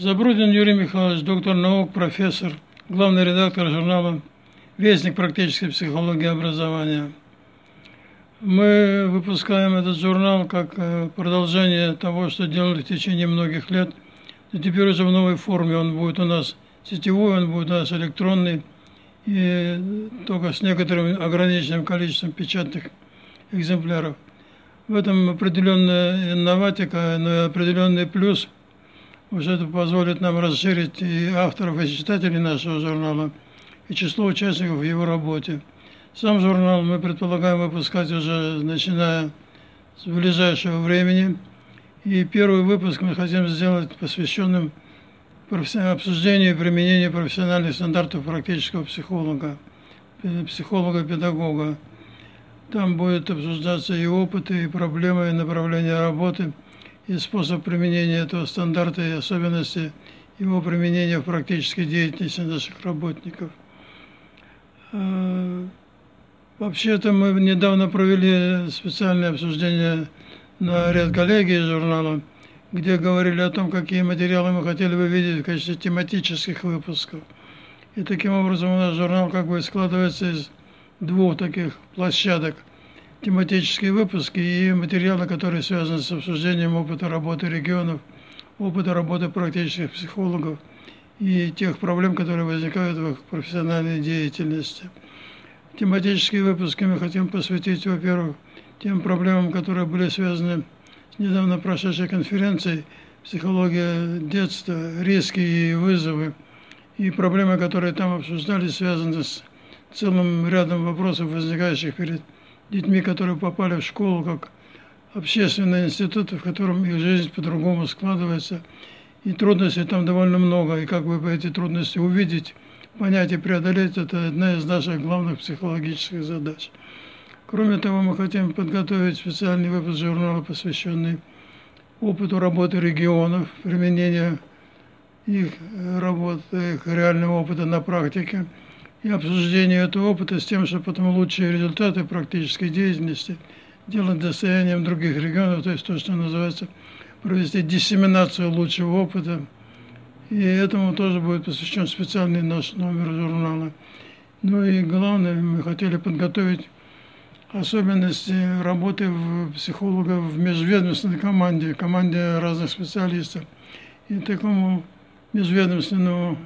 Забрудин Юрий Михайлович, доктор наук, профессор, главный редактор журнала «Вестник практической психологии образования». Мы выпускаем этот журнал как э, продолжение того, что делали в течение многих лет. И теперь уже в новой форме он будет у нас сетевой, он будет у нас электронный, и только с некоторым ограниченным количеством печатных экземпляров. В этом определенная инноватика, но и определенный плюс – уже это позволит нам расширить и авторов, и читателей нашего журнала, и число участников в его работе. Сам журнал мы предполагаем выпускать уже начиная с ближайшего времени. И первый выпуск мы хотим сделать посвященным обсуждению и применению профессиональных стандартов практического психолога, психолога-педагога. Там будет обсуждаться и опыты, и проблемы, и направления работы – и способ применения этого стандарта и особенности его применения в практической деятельности наших работников. Э, вообще-то мы недавно провели специальное обсуждение на ряд коллегии журнала, где говорили о том, какие материалы мы хотели бы видеть в качестве тематических выпусков. И таким образом у нас журнал как бы складывается из двух таких площадок – тематические выпуски и материалы, которые связаны с обсуждением опыта работы регионов, опыта работы практических психологов и тех проблем, которые возникают в их профессиональной деятельности. Тематические выпуски мы хотим посвятить, во-первых, тем проблемам, которые были связаны с недавно прошедшей конференцией «Психология детства. Риски и вызовы» и проблемы, которые там обсуждались, связаны с целым рядом вопросов, возникающих перед детьми, которые попали в школу как общественные институты, в котором их жизнь по-другому складывается. И трудностей там довольно много. И как вы эти трудности увидеть, понять и преодолеть, это одна из наших главных психологических задач. Кроме того, мы хотим подготовить специальный выпуск журнала, посвященный опыту работы регионов, применения их работы, их реального опыта на практике – и обсуждение этого опыта с тем, чтобы потом лучшие результаты практической деятельности делать достоянием других регионов, то есть то, что называется провести диссеминацию лучшего опыта. И этому тоже будет посвящен специальный наш номер журнала. Ну и главное, мы хотели подготовить особенности работы психолога в межведомственной команде, команде разных специалистов. И такому межведомственному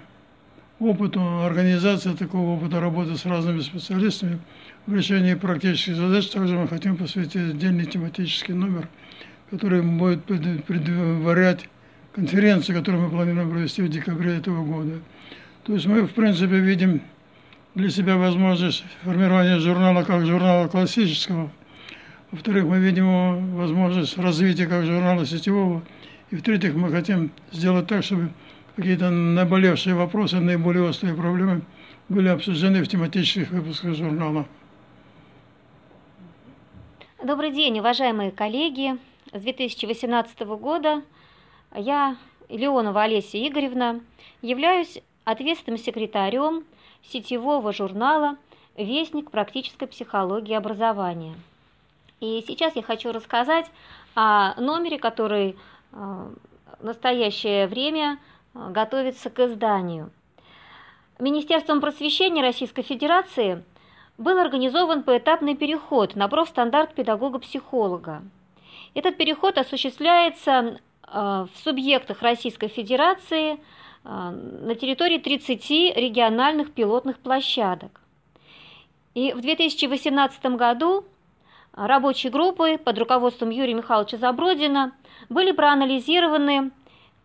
опыту организации такого опыта работы с разными специалистами в решении практических задач. Также мы хотим посвятить отдельный тематический номер, который будет предварять конференцию, которую мы планируем провести в декабре этого года. То есть мы, в принципе, видим для себя возможность формирования журнала как журнала классического. Во-вторых, мы видим возможность развития как журнала сетевого. И в-третьих, мы хотим сделать так, чтобы какие-то наболевшие вопросы, наиболее острые проблемы были обсуждены в тематических выпусках журнала. Добрый день, уважаемые коллеги. С 2018 года я, Леонова Олеся Игоревна, являюсь ответственным секретарем сетевого журнала «Вестник практической психологии образования». И сейчас я хочу рассказать о номере, который э, в настоящее время – готовится к изданию. Министерством просвещения Российской Федерации был организован поэтапный переход на профстандарт педагога-психолога. Этот переход осуществляется э, в субъектах Российской Федерации э, на территории 30 региональных пилотных площадок. И в 2018 году рабочие группы под руководством Юрия Михайловича Забродина были проанализированы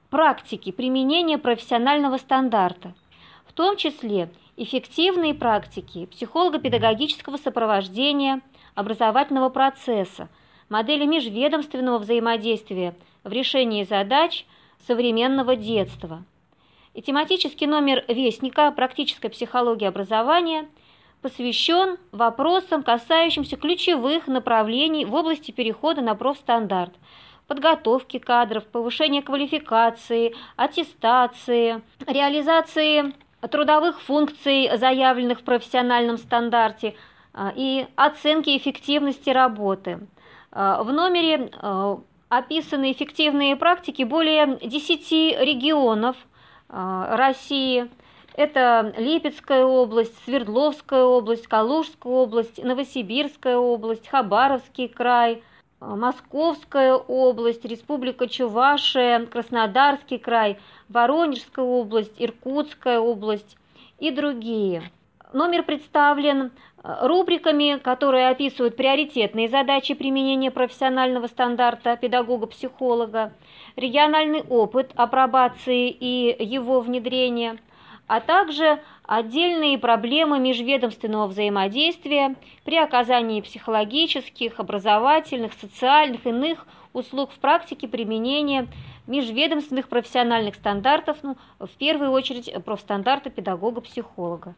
практики применения профессионального стандарта, в том числе эффективные практики психолого-педагогического сопровождения образовательного процесса, модели межведомственного взаимодействия в решении задач современного детства. И тематический номер Вестника «Практическая психология образования» посвящен вопросам, касающимся ключевых направлений в области перехода на профстандарт – подготовки кадров, повышения квалификации, аттестации, реализации трудовых функций, заявленных в профессиональном стандарте, а, и оценки эффективности работы. А, в номере а, описаны эффективные практики более 10 регионов России. Это Липецкая область, Свердловская область, Калужская область, Новосибирская область, Хабаровский край, Московская область, Республика Чувашия, Краснодарский край, Воронежская область, Иркутская область и другие. Номер представлен э, рубриками, которые описывают приоритетные задачи применения профессионального стандарта педагога-психолога, региональный опыт апробации и его внедрения, а также отдельные проблемы межведомственного взаимодействия при оказании психологических, образовательных, социальных, иных услуг в практике применения межведомственных профессиональных стандартов, ну, в первую очередь профстандарта педагога-психолога.